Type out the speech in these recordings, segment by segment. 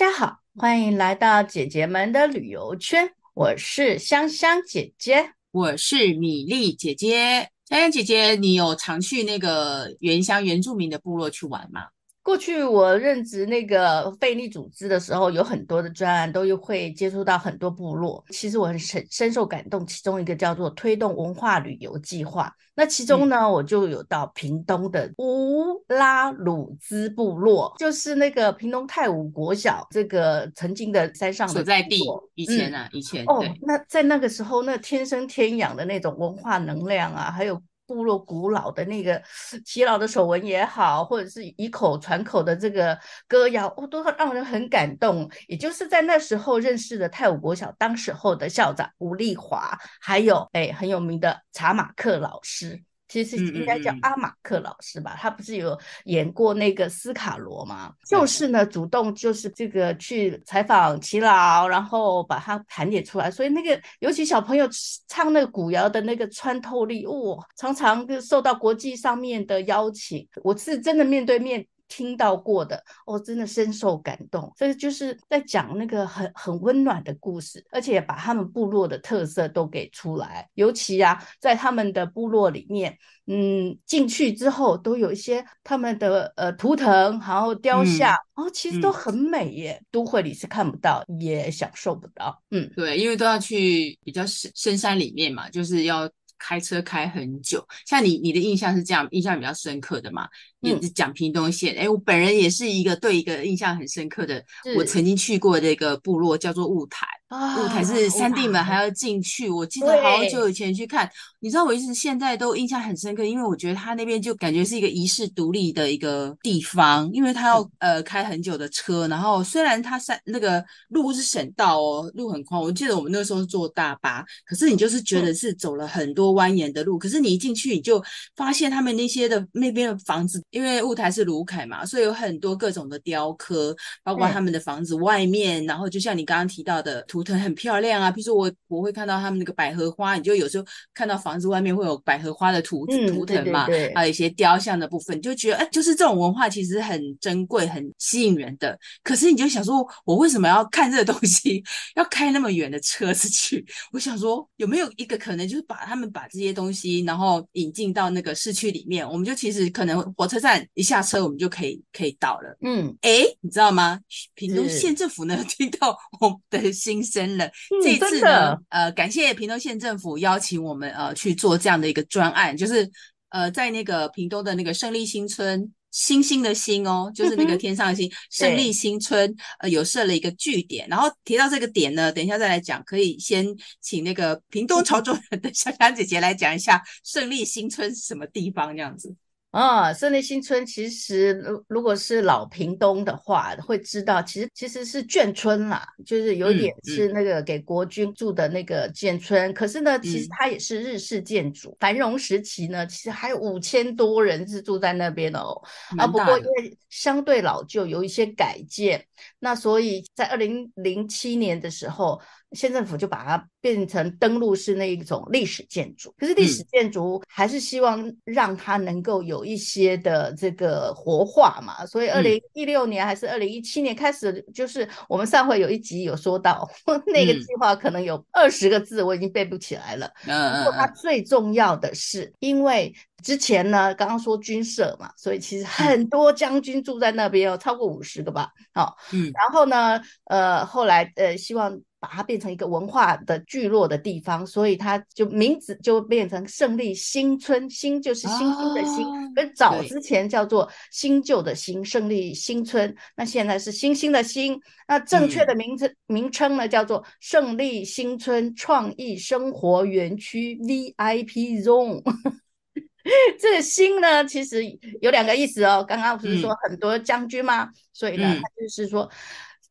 大家好，欢迎来到姐姐们的旅游圈。我是香香姐姐，我是米粒姐姐。香香姐姐，你有常去那个原乡原住民的部落去玩吗？过去我任职那个非营利组织的时候，有很多的专案都会接触到很多部落。其实我很深深受感动，其中一个叫做推动文化旅游计划。那其中呢，嗯、我就有到屏东的乌拉鲁兹部落，就是那个屏东太武国小这个曾经的山上的所在地。以前啊，嗯、以前哦，那在那个时候，那天生天养的那种文化能量啊，还有。部落古老的那个耆老的手纹也好，或者是一口传口的这个歌谣，哦，都让人很感动。也就是在那时候认识的泰武国小当时候的校长吴丽华，还有哎很有名的查马克老师。其实应该叫阿马克老师吧，嗯嗯嗯，他不是有演过那个斯卡罗吗？就是呢，主动就是这个去采访齐老，然后把它盘点出来。所以那个尤其小朋友唱那个古谣的那个穿透力，哇、哦，常常就受到国际上面的邀请。我是真的面对面。听到过的，我、哦、真的深受感动。这个就是在讲那个很很温暖的故事，而且把他们部落的特色都给出来。尤其啊，在他们的部落里面，嗯，进去之后都有一些他们的呃图腾，然后雕像，嗯、哦，其实都很美耶。嗯、都会里是看不到，也享受不到。嗯，对，因为都要去比较深深山里面嘛，就是要。开车开很久，像你，你的印象是这样，印象比较深刻的嘛？也是讲屏东县。哎、嗯，我本人也是一个对一个印象很深刻的，我曾经去过这个部落叫做雾台。雾台是三地门还要进去，我记得好久以前去看，你知道我一直现在都印象很深刻，因为我觉得他那边就感觉是一个遗世独立的一个地方，因为他要、嗯、呃开很久的车，然后虽然他山那个路是省道哦，路很宽，我记得我们那时候是坐大巴，可是你就是觉得是走了很多蜿蜒的路，嗯、可是你一进去你就发现他们那些的那边的房子，因为雾台是卢凯嘛，所以有很多各种的雕刻，包括他们的房子外面，嗯、然后就像你刚刚提到的图。图腾很漂亮啊，比如说我我会看到他们那个百合花，你就有时候看到房子外面会有百合花的图图腾嘛，还有一些雕像的部分，你就觉得哎，就是这种文化其实很珍贵、很吸引人的。可是你就想说，我为什么要看这个东西，要开那么远的车子去？我想说，有没有一个可能，就是把他们把这些东西，然后引进到那个市区里面，我们就其实可能火车站一下车，我们就可以可以到了。嗯，哎，你知道吗？屏东县政府呢，听到我的心。真了，这一次呢，嗯、呃，感谢屏东县政府邀请我们呃去做这样的一个专案，就是呃在那个屏东的那个胜利新村，星星的星哦，就是那个天上的星，胜利新村呃有设了一个据点，然后提到这个点呢，等一下再来讲，可以先请那个屏东潮州人的香香姐姐来讲一下胜利新村是什么地方这样子。啊，胜利新村其实如如果是老屏东的话，会知道其实其实是眷村啦，就是有点是那个给国军住的那个眷村。嗯嗯、可是呢，其实它也是日式建筑，嗯、繁荣时期呢，其实还有五千多人是住在那边的哦。啊，不过因为相对老旧，有一些改建，那所以在二零零七年的时候。县政府就把它变成登录式那一种历史建筑，可是历史建筑还是希望让它能够有一些的这个活化嘛，所以二零一六年还是二零一七年开始，就是我们上回有一集有说到 那个计划可能有二十个字，我已经背不起来了。嗯，不过它最重要的是，因为之前呢刚刚说军舍嘛，所以其实很多将军住在那边哦，超过五十个吧。好，嗯，然后呢，呃，后来呃希望。把它变成一个文化的聚落的地方，所以它就名字就变成胜利新村，新就是新兴的新，跟、啊、早之前叫做新旧的新，胜利新村，那现在是新兴的新，那正确的名字、嗯、名称呢叫做胜利新村创意生活园区 VIP Zone。这个新呢，其实有两个意思哦，刚刚不是说很多将军吗？嗯、所以呢，它就是说。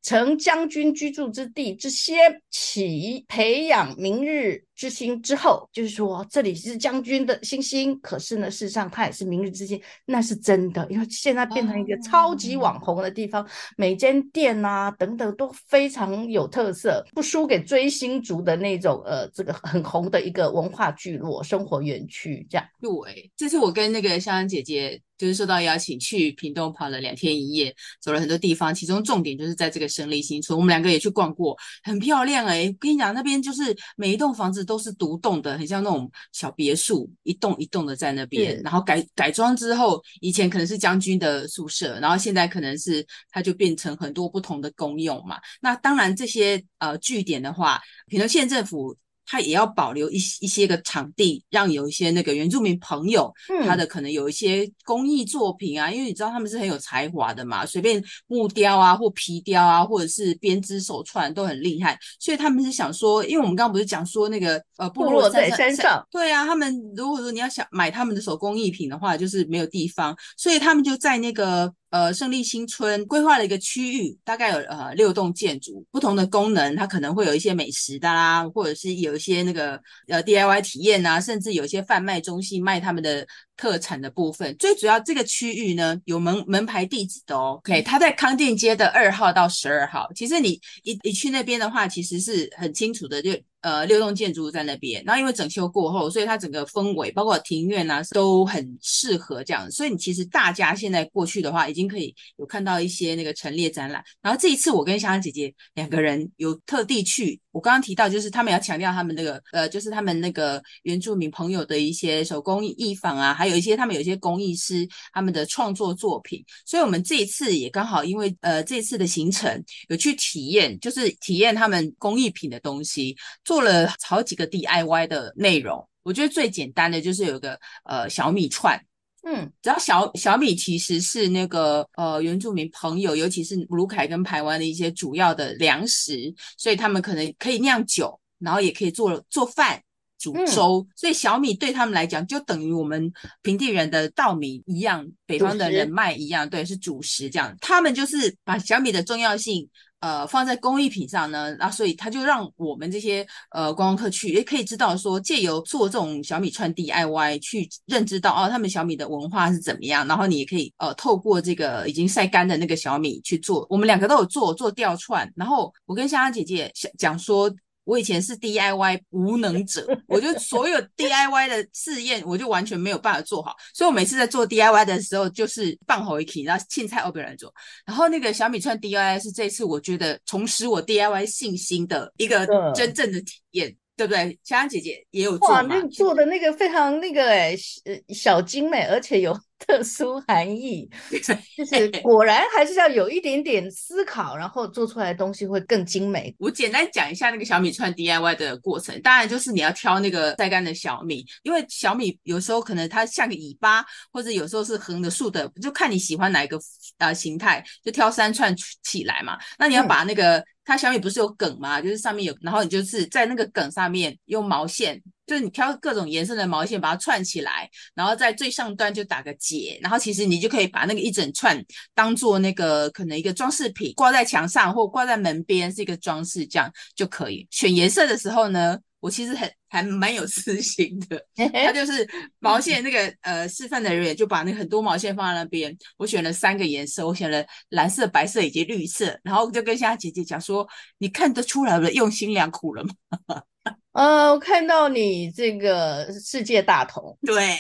成将军居住之地之先，起培养明日之星之后，就是说这里是将军的星星，可是呢，事实上它也是明日之星，那是真的，因为现在变成一个超级网红的地方，哦、每间店啊等等都非常有特色，不输给追星族的那种呃这个很红的一个文化聚落、生活园区这样。对，这次我跟那个香香姐姐。就是受到邀请去屏东跑了两天一夜，走了很多地方，其中重点就是在这个胜利新村，我们两个也去逛过，很漂亮哎、欸！我跟你讲，那边就是每一栋房子都是独栋的，很像那种小别墅，一栋一栋的在那边，然后改改装之后，以前可能是将军的宿舍，然后现在可能是它就变成很多不同的公用嘛。那当然这些呃据点的话，屏东县政府。他也要保留一一些个场地，让有一些那个原住民朋友，嗯、他的可能有一些工艺作品啊，因为你知道他们是很有才华的嘛，随便木雕啊或皮雕啊，或者是编织手串都很厉害，所以他们是想说，因为我们刚刚不是讲说那个呃部落在山上，对啊，他们如果说你要想买他们的手工艺品的话，就是没有地方，所以他们就在那个。呃，胜利新村规划了一个区域，大概有呃六栋建筑，不同的功能，它可能会有一些美食的啦，或者是有一些那个呃 DIY 体验呐，甚至有一些贩卖中心卖他们的特产的部分。最主要这个区域呢，有门门牌地址的哦。OK，它在康定街的二号到十二号。其实你一一去那边的话，其实是很清楚的，就。呃，六栋建筑在那边，然后因为整修过后，所以它整个氛围，包括庭院啊，都很适合这样。所以你其实大家现在过去的话，已经可以有看到一些那个陈列展览。然后这一次我跟香香姐姐两个人有特地去。我刚刚提到，就是他们要强调他们那个呃，就是他们那个原住民朋友的一些手工艺坊啊，还有一些他们有一些工艺师他们的创作作品。所以我们这一次也刚好因为呃这次的行程有去体验，就是体验他们工艺品的东西，做了好几个 DIY 的内容。我觉得最简单的就是有一个呃小米串。嗯，只要小小米其实是那个呃原住民朋友，尤其是卢凯跟台湾的一些主要的粮食，所以他们可能可以酿酒，然后也可以做做饭、煮粥，嗯、所以小米对他们来讲就等于我们平地人的稻米一样，北方的人麦一样，对，是主食这样。他们就是把小米的重要性。呃，放在工艺品上呢，那所以他就让我们这些呃观光客去，也可以知道说，借由做这种小米串 DIY 去认知到哦，他们小米的文化是怎么样。然后你也可以呃透过这个已经晒干的那个小米去做，我们两个都有做做吊串。然后我跟香香姐姐讲说。我以前是 DIY 无能者，我就 所有 DIY 的试验，我就完全没有办法做好，所以我每次在做 DIY 的时候，就是放好一起，然后青菜我别人做。然后那个小米串 DIY 是这次我觉得重拾我 DIY 信心的一个真正的体验。对不对？香香姐姐也有做嘛？哇，那做的那个非常那个哎，呃，小精美，而且有 特殊含义，就是 果然还是要有一点点思考，然后做出来的东西会更精美。我简单讲一下那个小米串 DIY 的过程，当然就是你要挑那个晒干的小米，因为小米有时候可能它像个尾巴，或者有时候是横的、竖的，就看你喜欢哪一个呃形态，就挑三串起来嘛。那你要把那个。它下面不是有梗嘛？就是上面有，然后你就是在那个梗上面用毛线，就是你挑各种颜色的毛线把它串起来，然后在最上端就打个结，然后其实你就可以把那个一整串当做那个可能一个装饰品，挂在墙上或挂在门边是一个装饰，这样就可以。选颜色的时候呢，我其实很还蛮有私心的，他就是毛线那个呃示范的人员就把那个很多毛线放在那边，我选了三个颜色，我选了蓝色、白色以及绿色，然后就跟香香姐姐讲说，你看得出来我的用心良苦了吗？呃，我看到你这个世界大同，对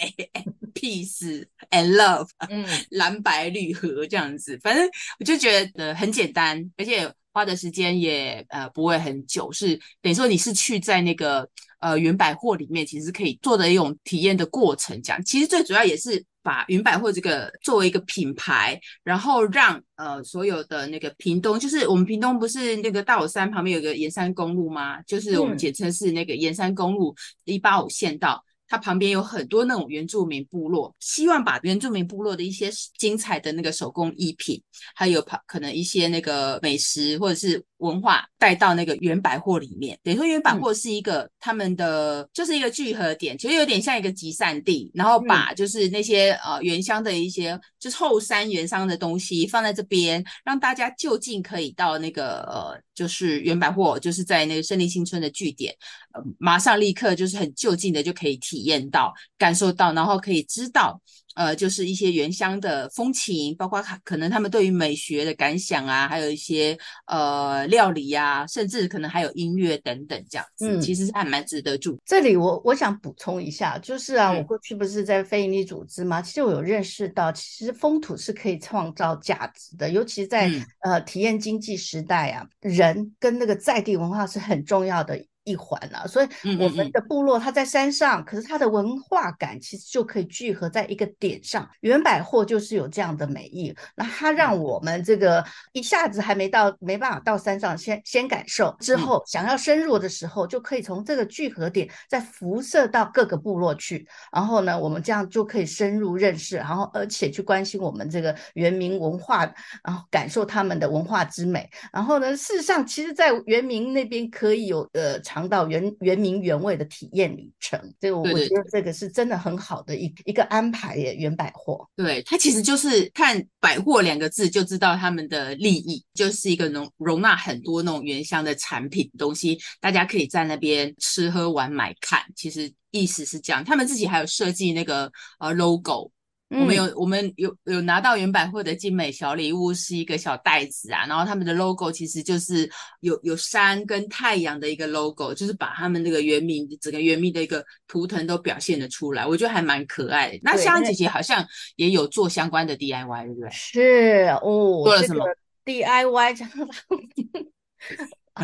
，peace and love，嗯，蓝白绿合这样子，反正我就觉得很简单，而且。花的时间也呃不会很久，是等于说你是去在那个呃云百货里面，其实可以做的一种体验的过程。这样其实最主要也是把云百货这个作为一个品牌，然后让呃所有的那个屏东，就是我们屏东不是那个大武山旁边有个盐山公路吗？就是我们简称是那个盐山公路一八五县道。它旁边有很多那种原住民部落，希望把原住民部落的一些精彩的那个手工艺品，还有可能一些那个美食或者是文化带到那个原百货里面。等于说原百货是一个他们的、嗯、就是一个聚合点，其实有点像一个集散地，然后把就是那些呃原乡的一些就是后山原乡的东西放在这边，让大家就近可以到那个呃就是原百货，就是在那个胜利新村的据点，呃马上立刻就是很就近的就可以体验到、感受到，然后可以知道。呃，就是一些原乡的风情，包括可能他们对于美学的感想啊，还有一些呃料理呀、啊，甚至可能还有音乐等等这样子，嗯、其实是还蛮值得住。这里我我想补充一下，就是啊，我过去不是在非营利组织吗？其实我有认识到，其实风土是可以创造价值的，尤其在、嗯、呃体验经济时代啊，人跟那个在地文化是很重要的。一环啊，所以我们的部落它在山上，嗯嗯嗯，可是它的文化感其实就可以聚合在一个点上。原百货就是有这样的美意，那它让我们这个一下子还没到，没办法到山上先先感受，之后想要深入的时候，就可以从这个聚合点再辐射到各个部落去。然后呢，我们这样就可以深入认识，然后而且去关心我们这个原民文化，然后感受他们的文化之美。然后呢，事实上，其实，在原民那边可以有呃长。尝到原原名原味的体验旅程，这个我觉得这个是真的很好的一一个安排耶。原百货，对，它其实就是看“百货”两个字就知道他们的利益，就是一个容容纳很多那种原乡的产品东西，大家可以在那边吃喝玩买看。其实意思是这样，他们自己还有设计那个呃 logo。我们有，我们有有拿到原百货的精美小礼物，是一个小袋子啊，然后他们的 logo 其实就是有有山跟太阳的一个 logo，就是把他们这个原名整个原名的一个图腾都表现了出来，我觉得还蛮可爱的。那香香姐姐好像也有做相关的 DIY，对不对？是哦，做了什么？这个 DIY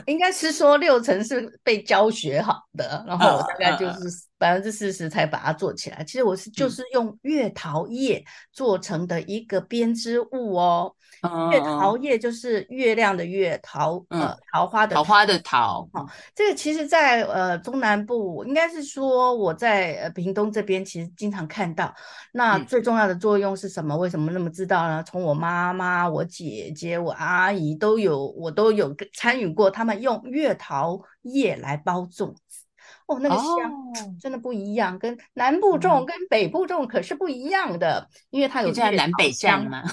应该是说六成是被教学好的，然后我大概就是百分之四十才把它做起来。其实我是就是用月桃叶做成的一个编织物哦。月桃叶就是月亮的月桃，呃，桃花的桃花的桃。好，这个其实，在呃中南部，应该是说我在呃屏东这边，其实经常看到。那最重要的作用是什么？为什么那么知道呢？从我妈妈、我姐姐、我阿姨都有，我都有参与过。他们用月桃叶来包粽子，哦，那个香真的不一样，跟南部种跟北部种可是不一样的，因为它有在南北香吗？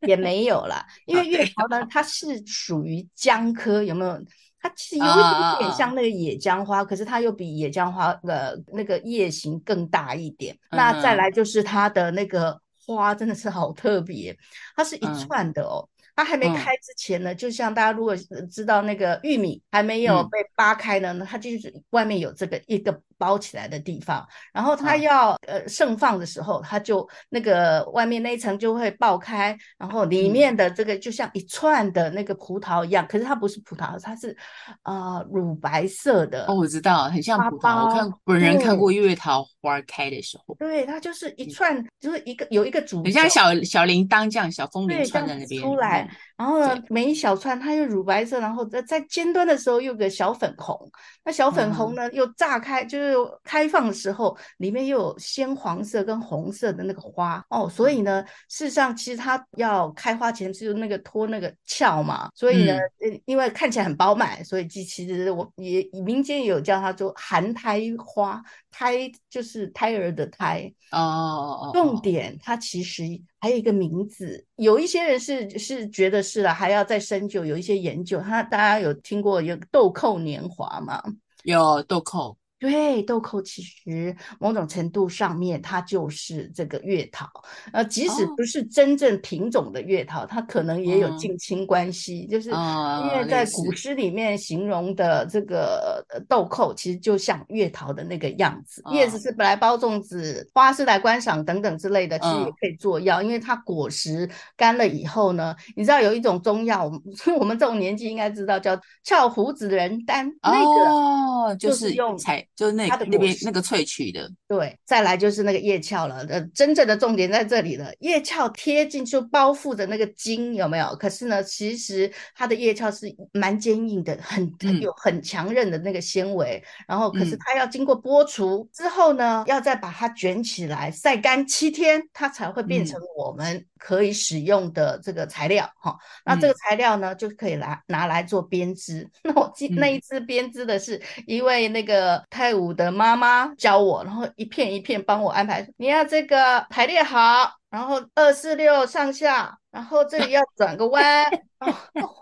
也没有啦，因为月桃呢，它是属于姜科，有没有？它其实有一点点像那个野姜花，可是它又比野姜花的那个叶形更大一点。那再来就是它的那个花，真的是好特别，它是一串的哦。它还没开之前呢，就像大家如果知道那个玉米还没有被扒开呢，它就是外面有这个一个。包起来的地方，然后它要、嗯、呃盛放的时候，它就那个外面那一层就会爆开，然后里面的这个就像一串的那个葡萄一样，嗯、可是它不是葡萄，它是呃乳白色的。哦，我知道，很像葡萄。我看本人看过月桃花开的时候，对，它就是一串，嗯、就是一个有一个主，很像小小铃铛这样，小风铃串在那边出来。嗯、然后呢，每一小串它又乳白色，然后在在尖端的时候又有个小粉红，那小粉红呢、嗯、又炸开就是。就开放的时候，里面又有鲜黄色跟红色的那个花。哦，所以呢，事实上其实它要开花前是那个脱那个壳嘛，所以呢，嗯、因为看起来很饱满，所以其实我也民间也有叫它做含胎花，胎就是胎儿的胎。哦。重点它其实还有一个名字，有一些人是是觉得是了，还要再深究，有一些研究。他大家有听过有豆蔻年华吗？有豆蔻。对，豆蔻其实某种程度上面，它就是这个月桃。呃，即使不是真正品种的月桃，哦、它可能也有近亲关系。嗯、就是因为在古诗里面形容的这个豆蔻，其实就像月桃的那个样子。叶、哦、子是本来包粽子，花是来观赏等等之类的，其实也可以做药。嗯、因为它果实干了以后呢，你知道有一种中药，我们我们这种年纪应该知道，叫翘胡子人丹。哦、那个就是用就是那那边那个萃取的。对，再来就是那个叶鞘了。呃，真正的重点在这里了，叶鞘贴进去包覆的那个筋有没有？可是呢，其实它的叶鞘是蛮坚硬的，很很有很强韧的那个纤维。嗯、然后，可是它要经过剥除之后呢，要再把它卷起来晒干七天，它才会变成我们可以使用的这个材料。哈、嗯，那这个材料呢，就可以拿拿来做编织。那我记那一次编织的是一位那个泰武的妈妈教我，然后一片一片帮我安排。你要这个排列好，然后二四六上下，然后这里要转个弯。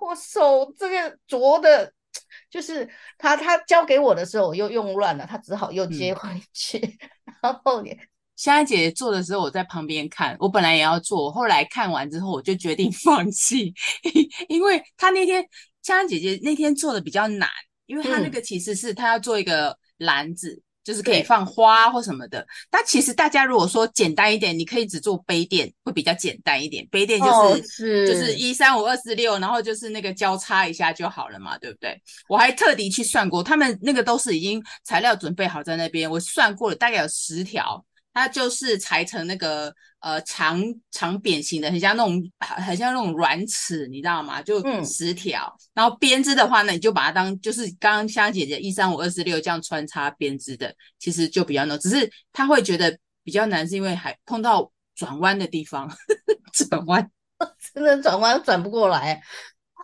我手这个琢的，就是他他教给我的时候，我又用乱了，他只好又接回去。嗯、然后你。香香姐姐做的时候，我在旁边看。我本来也要做，后来看完之后，我就决定 放弃，因为她那天香香姐姐那天做的比较难，因为她那个其实是她要做一个篮子，嗯、就是可以放花或什么的。但其实大家如果说简单一点，你可以只做杯垫，会比较简单一点。杯垫就是、哦、是就是一三五二四六，然后就是那个交叉一下就好了嘛，对不对？我还特地去算过，他们那个都是已经材料准备好在那边，我算过了，大概有十条。它就是裁成那个呃长长扁形的，很像那种很像那种软尺，你知道吗？就十条。嗯、然后编织的话呢，你就把它当就是刚刚香姐姐一三五二四六这样穿插编织的，其实就比较难。只是他会觉得比较难，是因为还碰到转弯的地方，转弯 真的转弯转不过来。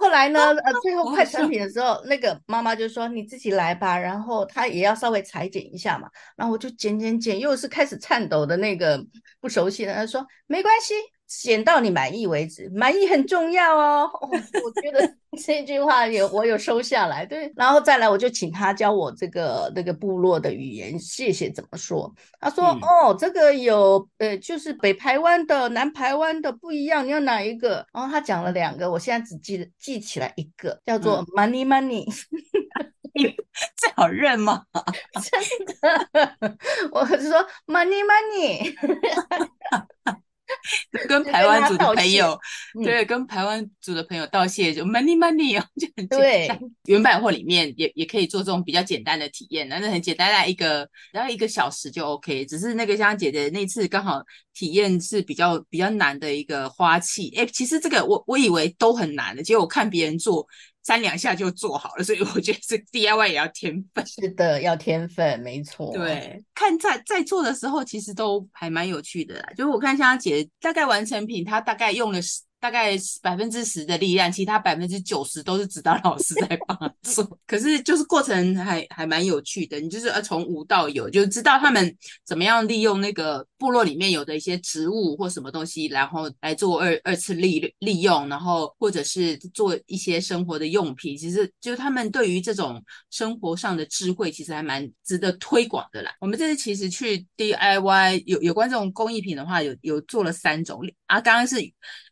后来呢？呃，最后快成 品的时候，那个妈妈就说：“你自己来吧。”然后她也要稍微裁剪一下嘛。然后我就剪剪剪，又是开始颤抖的那个不熟悉的。她说：“没关系。”剪到你满意为止，满意很重要哦。哦，我觉得 这句话有我有收下来，对。然后再来，我就请他教我这个那个部落的语言，谢谢怎么说？他说：“嗯、哦，这个有呃，就是北台湾的、南台湾的不一样，你要哪一个？”然后他讲了两个，我现在只记得记起来一个，叫做 money money，这好认吗？真的，我是说 money money。跟台湾组的朋友，对，跟台湾组的朋友道谢，就 money money 哦，就很简单。原版货里面也也可以做这种比较简单的体验，那很简单的一个，然后一个小时就 OK。只是那个香香姐姐那次刚好体验是比较比较难的一个花器，哎，其实这个我我以为都很难的，结果我看别人做。三两下就做好了，所以我觉得这 DIY 也要天分。是的，要天分，没错。对，看在在做的时候，其实都还蛮有趣的啦。就是我看香香姐大概完成品，她大概用了十。大概百分之十的力量，其他百分之九十都是指导老师在帮她做。可是就是过程还还蛮有趣的，你就是呃从无到有，就知道他们怎么样利用那个部落里面有的一些植物或什么东西，然后来做二二次利利用，然后或者是做一些生活的用品。其实就他们对于这种生活上的智慧，其实还蛮值得推广的啦。我们这次其实去 DIY 有有关这种工艺品的话，有有做了三种啊，刚刚是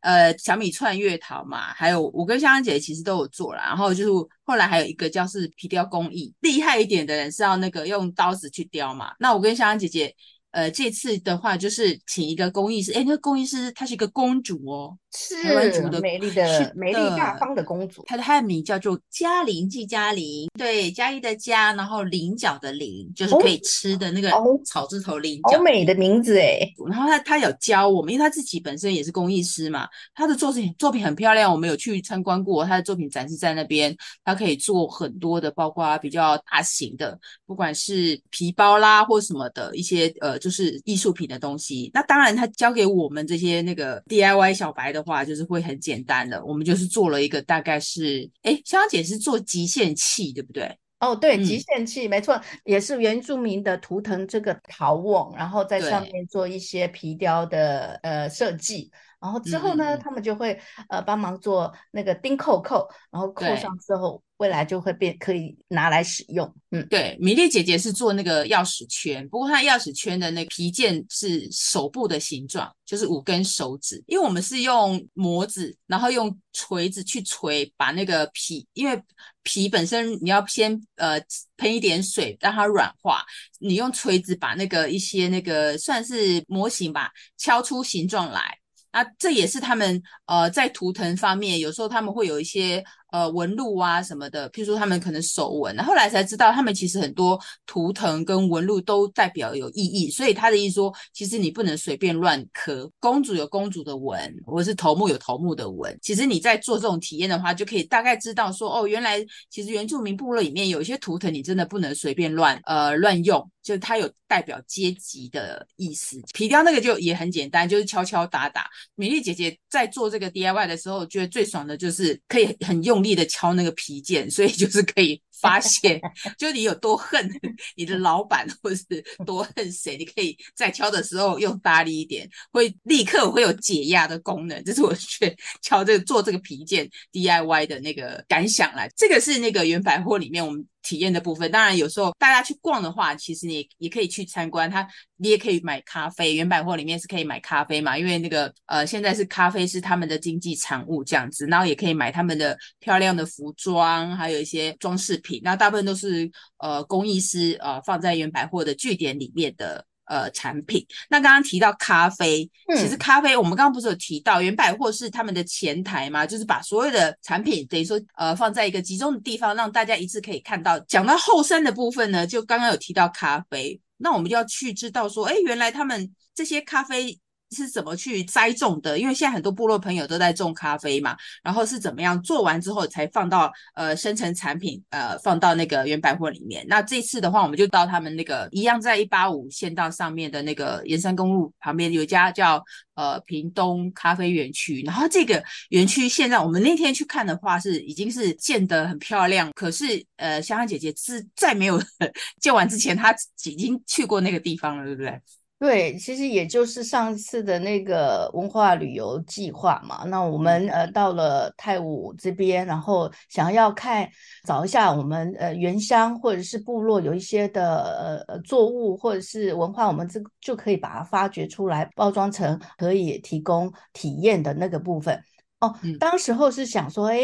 呃。小米串月桃嘛，还有我跟香香姐姐其实都有做啦，然后就是后来还有一个叫是皮雕工艺，厉害一点的人是要那个用刀子去雕嘛。那我跟香香姐姐，呃，这次的话就是请一个工艺师，哎，那个工艺师她是一个公主哦。是台湾族的美丽的美丽大方的公主，她的她的名叫做嘉玲季嘉玲，对，嘉义的嘉，然后菱角的菱，就是可以吃的那个草字头菱角，好美的名字哎。然后她她有教我们，因为她自己本身也是工艺师嘛，她的作品作品很漂亮，我们有去参观过，她的作品展示在那边，她可以做很多的，包括比较大型的，不管是皮包啦或什么的一些呃，就是艺术品的东西。那当然，他教给我们这些那个 DIY 小白的。的话就是会很简单的，我们就是做了一个大概是，哎，香香姐是做极限器，对不对？哦，对，极限器、嗯、没错，也是原住民的图腾这个陶瓮，然后在上面做一些皮雕的呃设计，然后之后呢，嗯、他们就会呃帮忙做那个钉扣扣，然后扣上之后。未来就会变可以拿来使用，嗯，对，米粒姐姐是做那个钥匙圈，不过她钥匙圈的那皮件是手部的形状，就是五根手指，因为我们是用模子，然后用锤子去锤，把那个皮，因为皮本身你要先呃喷一点水让它软化，你用锤子把那个一些那个算是模型吧，敲出形状来。那这也是他们呃在图腾方面，有时候他们会有一些呃纹路啊什么的，譬如说他们可能手纹，后来才知道他们其实很多图腾跟纹路都代表有意义，所以他的意思说，其实你不能随便乱刻。公主有公主的纹，或者是头目有头目的纹，其实你在做这种体验的话，就可以大概知道说，哦，原来其实原住民部落里面有一些图腾，你真的不能随便乱呃乱用。就是它有代表阶级的意思，皮雕那个就也很简单，就是敲敲打打。美丽姐姐在做这个 DIY 的时候，觉得最爽的就是可以很用力的敲那个皮件，所以就是可以。发现，就你有多恨你的老板，或是多恨谁，你可以在敲的时候用大力一点，会立刻会有解压的功能。这是我去敲这个做这个皮件 DIY 的那个感想来。这个是那个原百货里面我们体验的部分。当然，有时候大家去逛的话，其实你也可以去参观它，你也可以买咖啡。原百货里面是可以买咖啡嘛？因为那个呃，现在是咖啡是他们的经济产物这样子，然后也可以买他们的漂亮的服装，还有一些装饰品。那大部分都是呃工艺师呃放在原百货的据点里面的呃产品。那刚刚提到咖啡，嗯、其实咖啡我们刚刚不是有提到原百货是他们的前台嘛，就是把所有的产品等于说呃放在一个集中的地方，让大家一次可以看到。讲到后山的部分呢，就刚刚有提到咖啡，那我们就要去知道说，哎，原来他们这些咖啡。是怎么去栽种的？因为现在很多部落朋友都在种咖啡嘛，然后是怎么样做完之后才放到呃生成产品，呃放到那个原百货里面。那这次的话，我们就到他们那个一样在一八五县道上面的那个沿山公路旁边有一家叫呃屏东咖啡园区。然后这个园区现在我们那天去看的话是已经是建得很漂亮，可是呃香香姐姐是在没有 建完之前，她已经去过那个地方了，对不对？对，其实也就是上次的那个文化旅游计划嘛。那我们呃到了泰武这边，然后想要看找一下我们呃原乡或者是部落有一些的呃作物或者是文化，我们这就可以把它发掘出来，包装成可以提供体验的那个部分。哦，嗯、当时候是想说，哎。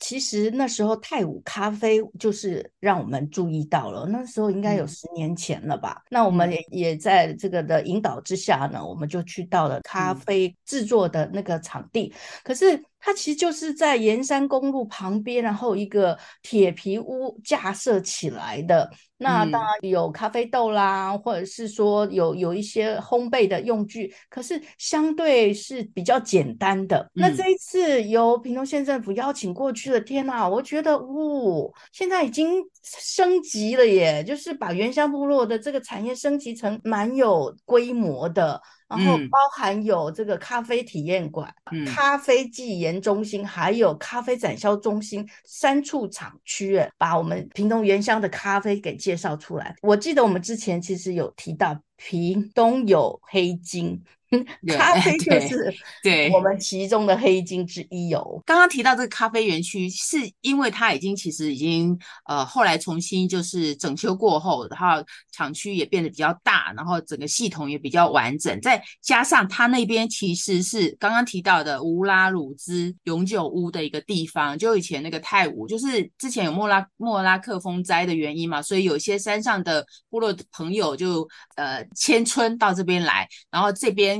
其实那时候泰武咖啡就是让我们注意到了，那时候应该有十年前了吧？嗯、那我们也也在这个的引导之下呢，我们就去到了咖啡制作的那个场地。嗯、可是它其实就是在沿山公路旁边，然后一个铁皮屋架设起来的。那当然有咖啡豆啦，或者是说有有一些烘焙的用具，可是相对是比较简单的。嗯、那这一次由屏东县政府邀请过去的，天呐，我觉得，呜，现在已经升级了耶，就是把原乡部落的这个产业升级成蛮有规模的。然后包含有这个咖啡体验馆、嗯、咖啡技研中心，还有咖啡展销中心三处厂区，把我们屏东原乡的咖啡给介绍出来。我记得我们之前其实有提到屏东有黑金。咖啡就是对我们其中的黑金之一哦。刚刚提到这个咖啡园区，是因为它已经其实已经呃后来重新就是整修过后，然后厂区也变得比较大，然后整个系统也比较完整。再加上它那边其实是刚刚提到的乌拉鲁兹永久屋的一个地方，就以前那个泰晤，就是之前有莫拉莫拉克风灾的原因嘛，所以有些山上的部落的朋友就呃迁村到这边来，然后这边。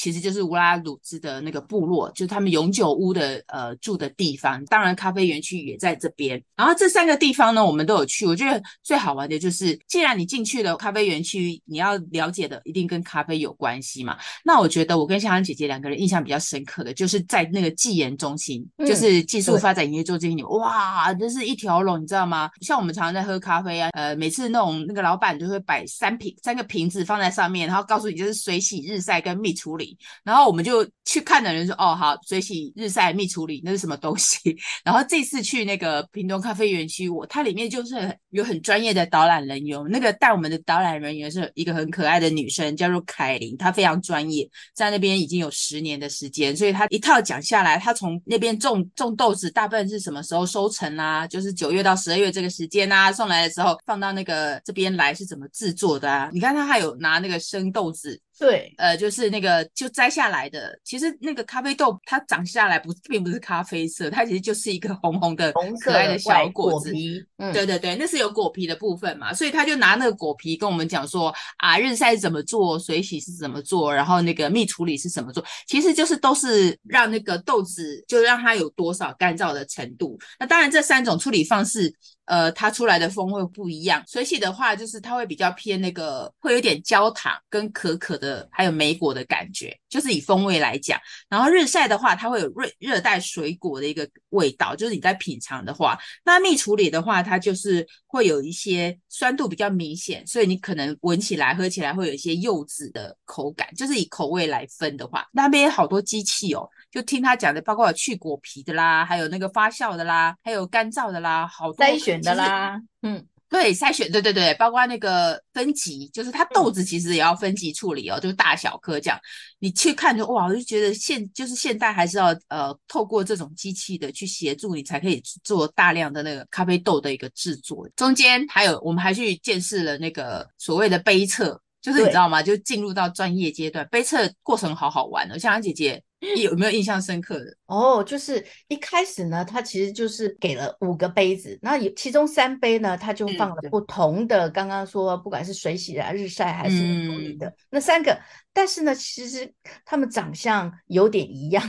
其实就是乌拉鲁兹的那个部落，就是他们永久屋的呃住的地方。当然，咖啡园区也在这边。然后这三个地方呢，我们都有去。我觉得最好玩的就是，既然你进去了咖啡园区，你要了解的一定跟咖啡有关系嘛。那我觉得我跟香香姐姐两个人印象比较深刻的，就是在那个技研中心，嗯、就是技术发展营业中心里，哇，这是一条龙，你知道吗？像我们常常在喝咖啡啊，呃，每次那种那个老板就会摆三瓶三个瓶子放在上面，然后告诉你这是水洗、日晒跟蜜处理。然后我们就去看的人说，哦，好，水洗、日晒、蜜处理，那是什么东西？然后这次去那个屏东咖啡园区，我它里面就是有很专业的导览人员，那个带我们的导览人员是一个很可爱的女生，叫做凯琳，她非常专业，在那边已经有十年的时间，所以她一套讲下来，她从那边种种豆子，大部分是什么时候收成啊？就是九月到十二月这个时间啊，送来的时候放到那个这边来是怎么制作的啊？你看她还有拿那个生豆子。对，呃，就是那个就摘下来的，其实那个咖啡豆它长下来不并不是咖啡色，它其实就是一个 红红的可爱的小果子。嗯，对对对，那是有果皮的部分嘛，所以他就拿那个果皮跟我们讲说啊，日晒是怎么做，水洗是怎么做，然后那个蜜处理是怎么做，其实就是都是让那个豆子就让它有多少干燥的程度。那当然这三种处理方式。呃，它出来的风味不一样。水洗的话，就是它会比较偏那个，会有点焦糖跟可可的，还有莓果的感觉，就是以风味来讲。然后日晒的话，它会有热热带水果的一个味道，就是你在品尝的话。那蜜处理的话，它就是会有一些酸度比较明显，所以你可能闻起来、喝起来会有一些柚子的口感，就是以口味来分的话，那边好多机器哦。就听他讲的，包括有去果皮的啦，还有那个发酵的啦，还有干燥的啦，好多筛选的啦，嗯，对，筛选，对对对，包括那个分级，就是它豆子其实也要分级处理哦，嗯、就是大小颗这样。你去看就哇，我就觉得现就是现代还是要呃透过这种机器的去协助你，才可以做大量的那个咖啡豆的一个制作。中间还有我们还去见识了那个所谓的杯测，就是你知道吗？就进入到专业阶段，杯测过程好好玩哦，像安姐姐。有没有印象深刻的？哦，就是一开始呢，他其实就是给了五个杯子，那有其中三杯呢，他就放了不同的，嗯、刚刚说不管是水洗的、啊、日晒还是玻璃的、嗯、那三个，但是呢，其实他们长相有点一样。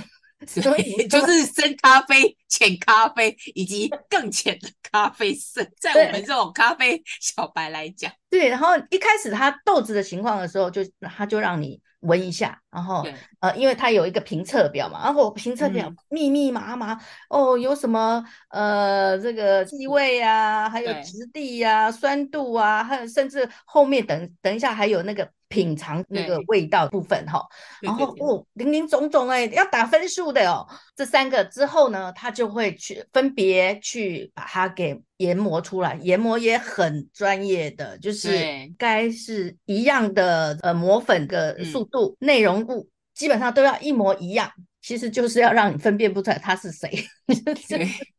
所以 就是深咖啡、浅咖啡以及更浅的咖啡色，在我们这种咖啡小白来讲，对。然后一开始它豆子的情况的时候，就他就让你闻一下，然后呃，因为它有一个评测表嘛，然后评测表密密麻麻、嗯、哦，有什么呃这个气味啊，还有质地呀、啊、酸度啊，还有甚至后面等等一下还有那个。品尝那个味道部分哈，然后哦，林林总总哎，要打分数的哦。这三个之后呢，他就会去分别去把它给研磨出来，研磨也很专业的，就是该是一样的呃磨粉的速度、嗯、内容物，基本上都要一模一样。其实就是要让你分辨不出来他是谁。这，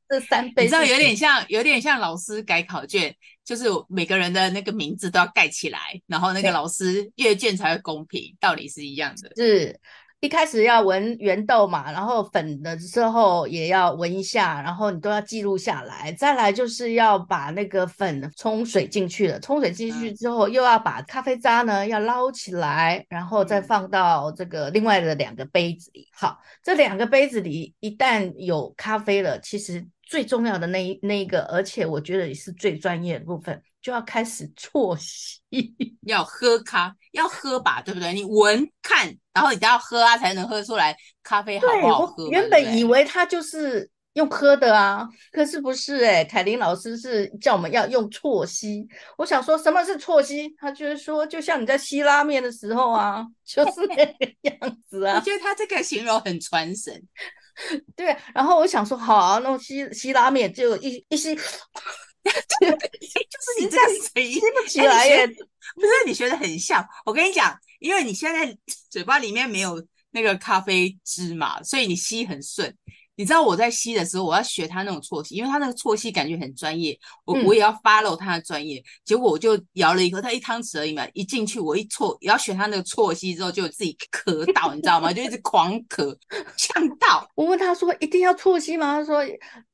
这三杯，你知道有点像，有点像老师改考卷，就是每个人的那个名字都要盖起来，然后那个老师阅卷才会公平，道理是一样的。是。一开始要闻原豆嘛，然后粉的之后也要闻一下，然后你都要记录下来。再来就是要把那个粉冲水进去了，冲水进去之后又要把咖啡渣呢要捞起来，然后再放到这个另外的两个杯子里。好，这两个杯子里一旦有咖啡了，其实最重要的那一那一个，而且我觉得也是最专业的部分。就要开始啜吸，要喝咖，要喝吧，对不对？你闻看，然后你都要喝啊，才能喝出来咖啡好不好喝。我原本以为它就是用喝的啊，可是不是哎、欸，凯琳老师是叫我们要用啜吸。我想说什么是啜吸？他就是说，就像你在吸拉面的时候啊，就是那个样子啊。我觉得他这个形容很传神。对，然后我想说，好、啊，那吸吸拉面就一一吸。就 是你这样吸不起来耶，不是你学的很像。我跟你讲，因为你现在嘴巴里面没有那个咖啡汁嘛，所以你吸很顺。你知道我在吸的时候，我要学他那种啜吸，因为他那个啜吸感觉很专业，我我也要 follow 他的专业。嗯、结果我就摇了一口，他一汤匙而已嘛，一进去我一啜，也要学他那个啜吸之后，就自己咳到，你知道吗？就一直狂咳，呛到。我问他说：“一定要啜吸吗？”他说：“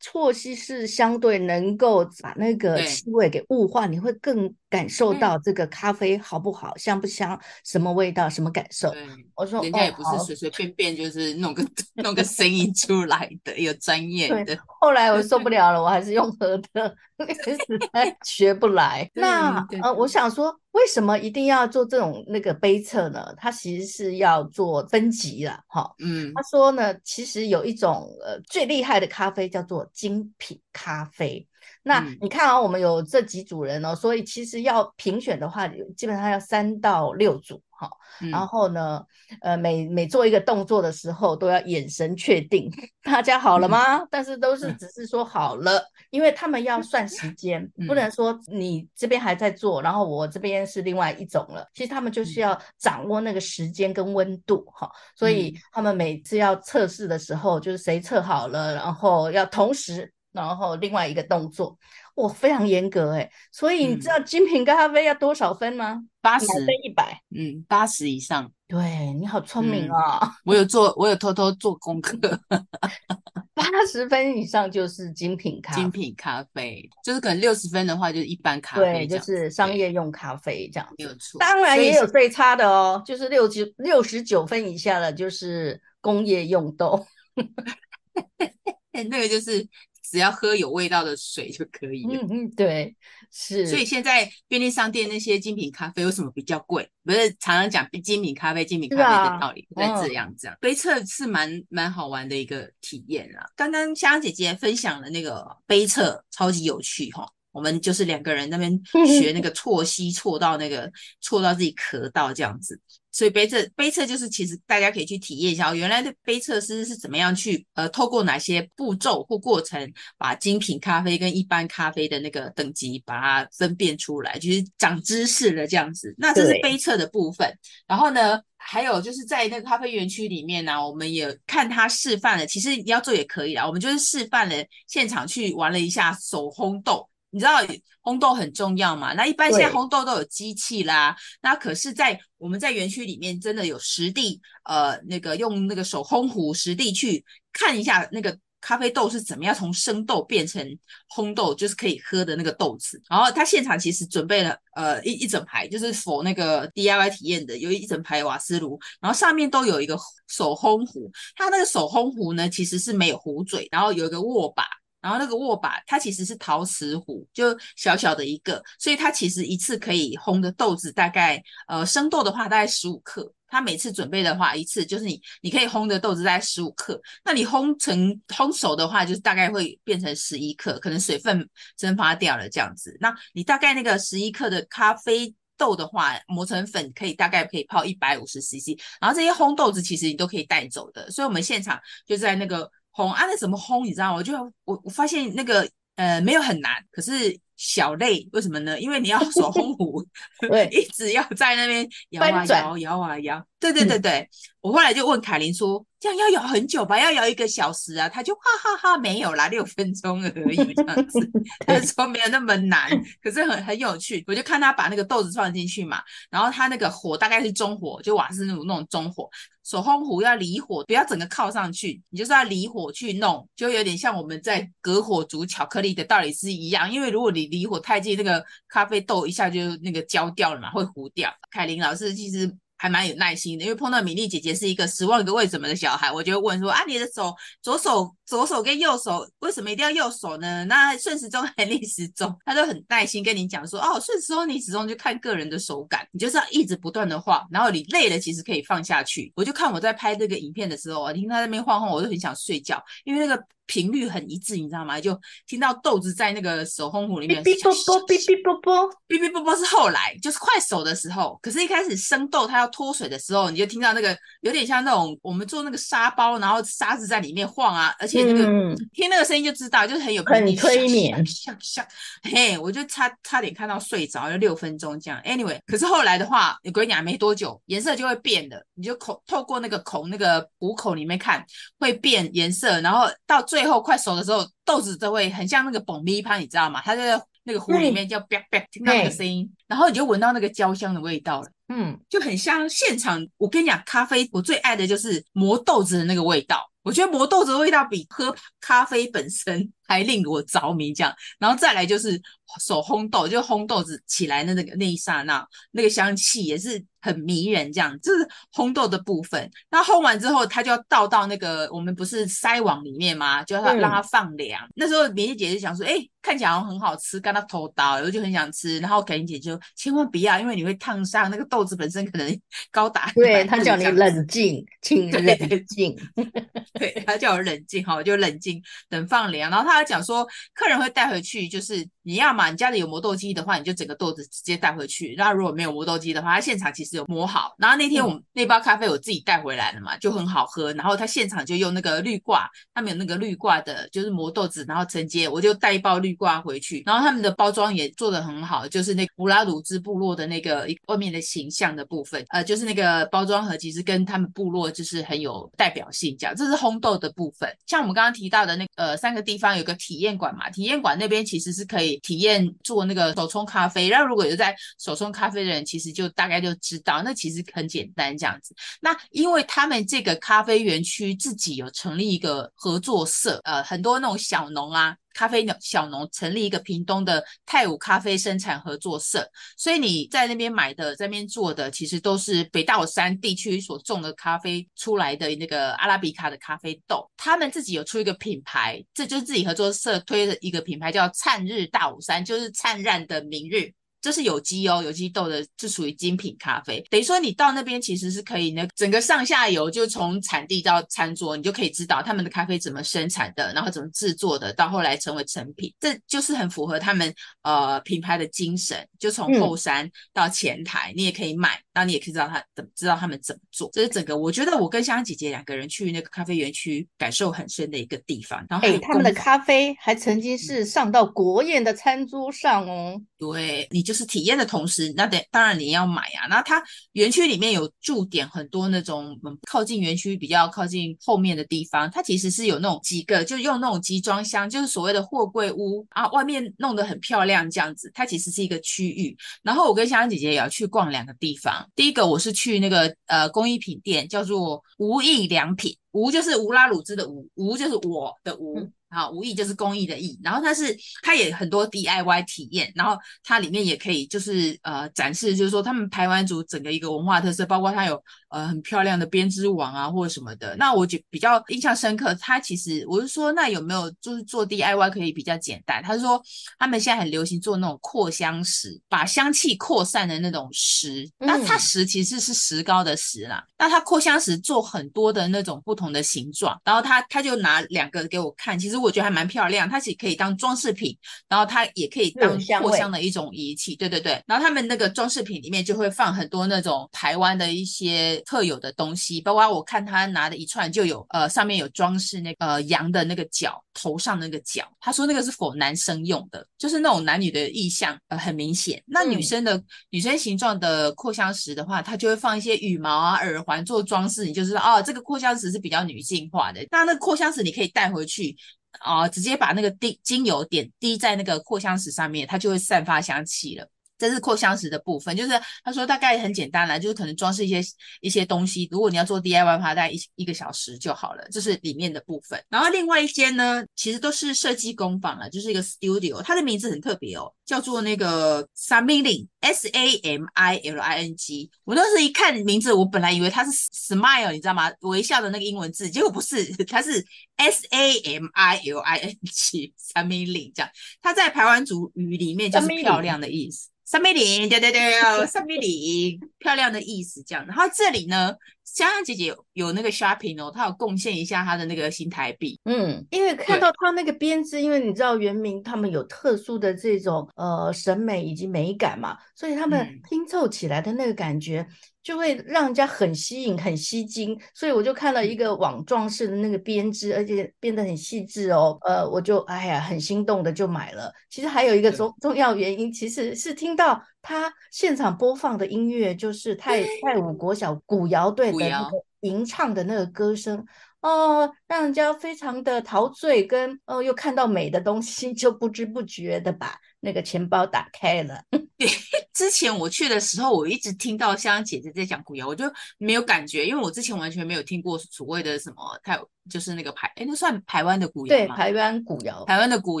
啜吸是相对能够把那个气味给雾化，你会更。”感受到这个咖啡好不好，香不香，什么味道，什么感受？我说人家也不是随随便便就是弄个 弄个声音出来的，有专业的。后来我受不了了，我还是用喝的，实在 学不来。那呃，我想说，为什么一定要做这种那个杯测呢？它其实是要做分级了，哈。嗯，他说呢，其实有一种呃最厉害的咖啡叫做精品咖啡。那你看啊，我们有这几组人哦，所以其实要评选的话，基本上要三到六组哈。然后呢，呃，每每做一个动作的时候，都要眼神确定 大家好了吗？但是都是只是说好了，因为他们要算时间，不能说你这边还在做，然后我这边是另外一种了。其实他们就是要掌握那个时间跟温度哈，所以他们每次要测试的时候，就是谁测好了，然后要同时。然后另外一个动作，哇，非常严格哎，所以你知道精品咖啡要多少分吗？八十分一百，嗯，八十以上，对，你好聪明啊、哦嗯！我有做，我有偷偷做功课。八十分以上就是精品咖啡，精品咖啡就是可能六十分的话就是一般咖啡，对，就是商业用咖啡这样子。没有错，当然也有最差的哦，就是六十六十九分以下的，就是工业用豆。那个就是。只要喝有味道的水就可以了。嗯嗯，对，是。所以现在便利商店那些精品咖啡为什么比较贵？不是常常讲精品咖啡、精品咖啡的道理，在、啊、这样这样。杯测是蛮蛮好玩的一个体验啦。刚刚香香姐姐分享了那个杯测，超级有趣哈。我们就是两个人那边 学那个错吸，错到那个错到自己咳到这样子。所以杯测杯测就是其实大家可以去体验一下，原来的杯测师是怎么样去呃透过哪些步骤或过程，把精品咖啡跟一般咖啡的那个等级把它分辨出来，就是长知识了这样子。那这是杯测的部分。然后呢，还有就是在那个咖啡园区里面呢、啊，我们也看他示范了，其实你要做也可以啦。我们就是示范了现场去玩了一下手烘豆。你知道烘豆很重要嘛？那一般现在烘豆都有机器啦。那可是，在我们在园区里面真的有实地，呃，那个用那个手烘壶实地去看一下那个咖啡豆是怎么样从生豆变成烘豆，就是可以喝的那个豆子。然后他现场其实准备了呃一一整排，就是 for 那个 DIY 体验的，有一整排瓦斯炉，然后上面都有一个手烘壶。它那个手烘壶呢，其实是没有壶嘴，然后有一个握把。然后那个握把，它其实是陶瓷壶，就小小的一个，所以它其实一次可以烘的豆子大概，呃，生豆的话大概十五克。它每次准备的话，一次就是你你可以烘的豆子大概十五克。那你烘成烘熟的话，就是大概会变成十一克，可能水分蒸发掉了这样子。那你大概那个十一克的咖啡豆的话，磨成粉可以大概可以泡一百五十 CC。然后这些烘豆子其实你都可以带走的，所以我们现场就在那个。烘啊，那怎么烘？你知道吗？就我我发现那个呃没有很难，可是小累，为什么呢？因为你要 手烘壶，对，一直要在那边摇啊摇，摇啊摇。对对对对，嗯、我后来就问凯琳说。这样要摇很久吧？要摇一个小时啊？他就哈哈哈，没有啦，六分钟而已，这样子。他说没有那么难，可是很很有趣。我就看他把那个豆子放进去嘛，然后他那个火大概是中火，就瓦斯那种那种中火。手烘壶要离火，不要整个靠上去，你就是要离火去弄，就有点像我们在隔火煮巧克力的道理是一样。因为如果你离火太近，那个咖啡豆一下就那个焦掉了嘛，会糊掉。凯琳老师其实。还蛮有耐心的，因为碰到米粒姐姐是一个十万个为什么的小孩，我就会问说啊，你的手左手左手跟右手为什么一定要右手呢？那顺时钟还是逆时钟？他都很耐心跟你讲说哦，顺时钟逆时钟就看个人的手感，你就是要一直不断的晃，然后你累了其实可以放下去。我就看我在拍这个影片的时候，我听他在那边晃晃，我就很想睡觉，因为那个。频率很一致，你知道吗？就听到豆子在那个手风壶里面，哔哔啵啵，哔哔啵啵，哔哔啵啵是后来，就是快熟的时候。可是，一开始生豆它要脱水的时候，你就听到那个有点像那种我们做那个沙包，然后沙子在里面晃啊，而且那个、嗯、听那个声音就知道，就是很有很催眠，像像嘿，我就差差点看到睡着，要六分钟这样。Anyway，可是后来的话，你跟你讲没多久，颜色就会变的，你就口透过那个孔那个壶口里面看，会变颜色，然后到最后快熟的时候。豆子都会很像那个爆米花，你知道吗？它在那个壶里面叫啪啪，听到那个声音，然后你就闻到那个焦香的味道了。嗯，就很像现场。我跟你讲，咖啡我最爱的就是磨豆子的那个味道。我觉得磨豆子的味道比喝咖啡本身还令我着迷。这样，然后再来就是手烘豆，就烘豆子起来的那个那一刹那，那个香气也是。很迷人，这样，就是烘豆的部分。那烘完之后，它就要倒到那个我们不是筛网里面吗？就要让它放凉。嗯、那时候米粒姐就想说，哎、欸，看起来好像很好吃，跟它偷刀，我就很想吃。然后凯琳姐就千万不要，因为你会烫伤那个豆子本身可能高达。对，他叫你冷静，请冷静。对，他叫我冷静，哈，我就冷静等放凉。然后他还讲说，客人会带回去，就是你要嘛，你家里有磨豆机的话，你就整个豆子直接带回去。那如果没有磨豆机的话，他现场其实。有磨好，然后那天我们那包咖啡我自己带回来了嘛，就很好喝。然后他现场就用那个滤挂，他们有那个滤挂的，就是磨豆子，然后承接，我就带一包滤去挂回去。然后他们的包装也做得很好，就是那乌拉鲁兹部落的那个外面的形象的部分，呃，就是那个包装盒其实跟他们部落就是很有代表性，这样。这是烘豆的部分。像我们刚刚提到的那、呃三个地方有个体验馆嘛，体验馆那边其实是可以体验做那个手冲咖啡。然后如果有在手冲咖啡的人，其实就大概就。知道，那其实很简单这样子。那因为他们这个咖啡园区自己有成立一个合作社，呃，很多那种小农啊。咖啡小农成立一个屏东的泰武咖啡生产合作社，所以你在那边买的、在那边做的，其实都是北大武山地区所种的咖啡出来的那个阿拉比卡的咖啡豆。他们自己有出一个品牌，这就是自己合作社推的一个品牌，叫“灿日大武山”，就是灿烂的明日。这是有机哦，有机豆的，是属于精品咖啡。等于说你到那边其实是可以呢，整个上下游就从产地到餐桌，你就可以知道他们的咖啡怎么生产的，然后怎么制作的，到后来成为成品。这就是很符合他们呃品牌的精神，就从后山到前台，嗯、你也可以买，然后你也可以知道他怎么知道他们怎么做。这是整个我觉得我跟香香姐姐两个人去那个咖啡园区感受很深的一个地方。然后哎，他们的咖啡还曾经是上到国宴的餐桌上哦。对，你就是体验的同时，那得当然你要买啊。那它园区里面有驻点很多那种靠近园区比较靠近后面的地方，它其实是有那种几个，就用那种集装箱，就是所谓的货柜屋啊，外面弄得很漂亮这样子。它其实是一个区域。然后我跟香香姐姐也要去逛两个地方。第一个我是去那个呃工艺品店，叫做无印良品，无就是无拉鲁兹的无，无就是我的无。嗯好，无意就是公益的艺，然后它是它也很多 DIY 体验，然后它里面也可以就是呃展示，就是说他们台湾族整个一个文化特色，包括它有呃很漂亮的编织网啊或者什么的。那我就比较印象深刻，它其实我是说，那有没有就是做 DIY 可以比较简单？他是说他们现在很流行做那种扩香石，把香气扩散的那种石，那它石其实是石膏的石啦，嗯、那它扩香石做很多的那种不同的形状，然后他他就拿两个给我看，其实。我觉得还蛮漂亮，它其实可以当装饰品，然后它也可以当扩香的一种仪器。对对对，然后他们那个装饰品里面就会放很多那种台湾的一些特有的东西，包括我看他拿的一串就有呃上面有装饰那个呃羊的那个角，头上那个角，他说那个是否男生用的，就是那种男女的意象呃很明显。那女生的、嗯、女生形状的扩香石的话，它就会放一些羽毛啊耳环做装饰，你就知道哦这个扩香石是比较女性化的。那那个扩香石你可以带回去。啊、呃，直接把那个滴精油点滴在那个扩香石上面，它就会散发香气了。这是扩香石的部分，就是他说大概很简单啦，就是可能装饰一些一些东西。如果你要做 DIY 的话，大概一一个小时就好了。这是里面的部分。然后另外一间呢，其实都是设计工坊了，就是一个 studio，它的名字很特别哦，叫做那个 Samiling，S A M I L I N G。我当时一看名字，我本来以为它是 smile，你知道吗？微笑的那个英文字，结果不是，它是 S A M I L I N G，Samiling 这样。它在台湾族语里面就是漂亮的意思。三米零，对对对，三米零，漂亮的意思这样。然后这里呢，香香姐姐有有那个 shopping 哦，她有贡献一下她的那个新台币。嗯，因为看到她那个编织，因为你知道原名他们有特殊的这种呃审美以及美感嘛，所以他们拼凑起来的那个感觉。嗯就会让人家很吸引、很吸睛，所以我就看到一个网状式的那个编织，而且编得很细致哦。呃，我就哎呀很心动的就买了。其实还有一个重重要原因，其实是听到他现场播放的音乐，就是泰泰武国小古谣队的那个吟唱的那个歌声哦、呃，让人家非常的陶醉，跟哦、呃、又看到美的东西，就不知不觉的把那个钱包打开了。之前我去的时候，我一直听到香香姐姐在讲古谣，我就没有感觉，因为我之前完全没有听过所谓的什么台，就是那个排，哎，那算台湾的古谣吗？对，台湾古谣，台湾的古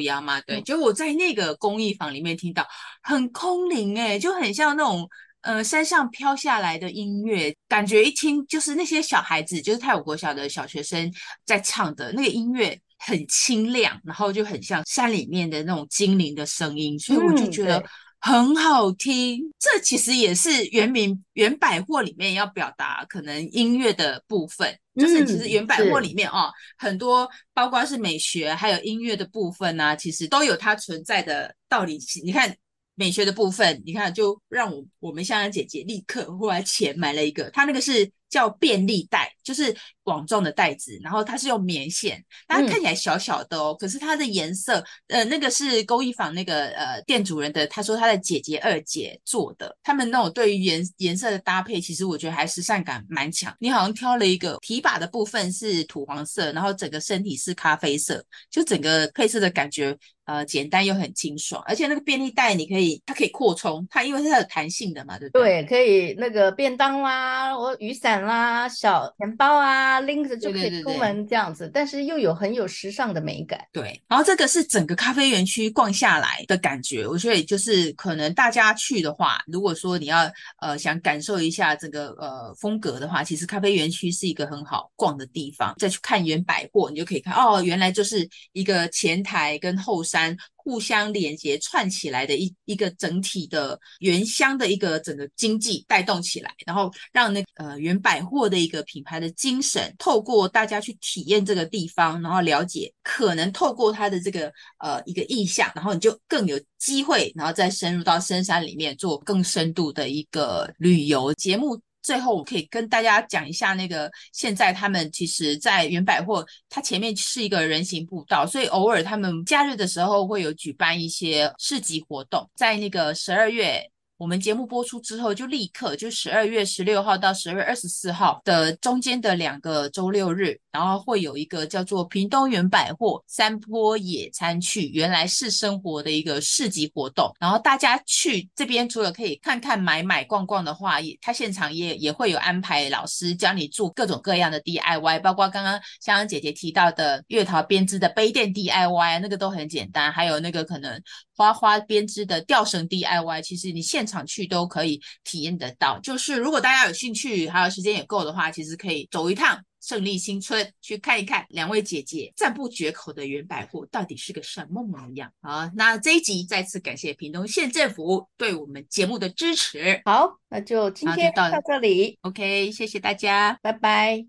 谣嘛，对。就我在那个工艺坊里面听到，很空灵，哎，就很像那种呃山上飘下来的音乐，感觉一听就是那些小孩子，就是泰武国小的小学生在唱的那个音乐，很清亮，然后就很像山里面的那种精灵的声音，所以我就觉得。嗯很好听，这其实也是原名原百货里面要表达可能音乐的部分，嗯、就是其实原百货里面哦，很多包括是美学还有音乐的部分啊，其实都有它存在的道理。你看美学的部分，你看就让我我们香香姐姐立刻花钱买了一个，它那个是叫便利袋，就是网状的袋子，然后它是用棉线，它看起来小小的哦，嗯、可是它的颜色，呃，那个是工艺坊那个呃店主人的，他说他的姐姐二姐做的，他们那种对于颜颜色的搭配，其实我觉得还时尚感蛮强。你好像挑了一个提把的部分是土黄色，然后整个身体是咖啡色，就整个配色的感觉。呃，简单又很清爽，而且那个便利袋你可以，它可以扩充，它因为是它有弹性的嘛，对不对？对，可以那个便当啦，我雨伞啦，小钱包啊，拎着就可以出门这样子，对对对对，但是又有很有时尚的美感。对，然后这个是整个咖啡园区逛下来的感觉，我觉得就是可能大家去的话，如果说你要呃想感受一下这个呃风格的话，其实咖啡园区是一个很好逛的地方。再去看原百货，你就可以看哦，原来就是一个前台跟后山。互相连接串起来的一一个整体的原乡的一个整个经济带动起来，然后让那呃原百货的一个品牌的精神，透过大家去体验这个地方，然后了解，可能透过它的这个呃一个意象，然后你就更有机会，然后再深入到深山里面做更深度的一个旅游节目。最后，我可以跟大家讲一下，那个现在他们其实，在原百货，它前面是一个人行步道，所以偶尔他们假日的时候会有举办一些市集活动，在那个十二月。我们节目播出之后，就立刻就十二月十六号到十二月二十四号的中间的两个周六日，然后会有一个叫做屏东园百货山坡野餐去原来是生活的一个市集活动。然后大家去这边，除了可以看看买买逛逛的话，也他现场也也会有安排老师教你做各种各样的 DIY，包括刚刚香香姐姐提到的月桃编织的杯垫 DIY，那个都很简单，还有那个可能。花花编织的吊绳 DIY，其实你现场去都可以体验得到。就是如果大家有兴趣，还有时间也够的话，其实可以走一趟胜利新村去看一看两位姐姐赞不绝口的原百货到底是个什么模样。好，那这一集再次感谢屏东县政府对我们节目的支持。好，那就今天就到这里。OK，谢谢大家，拜拜。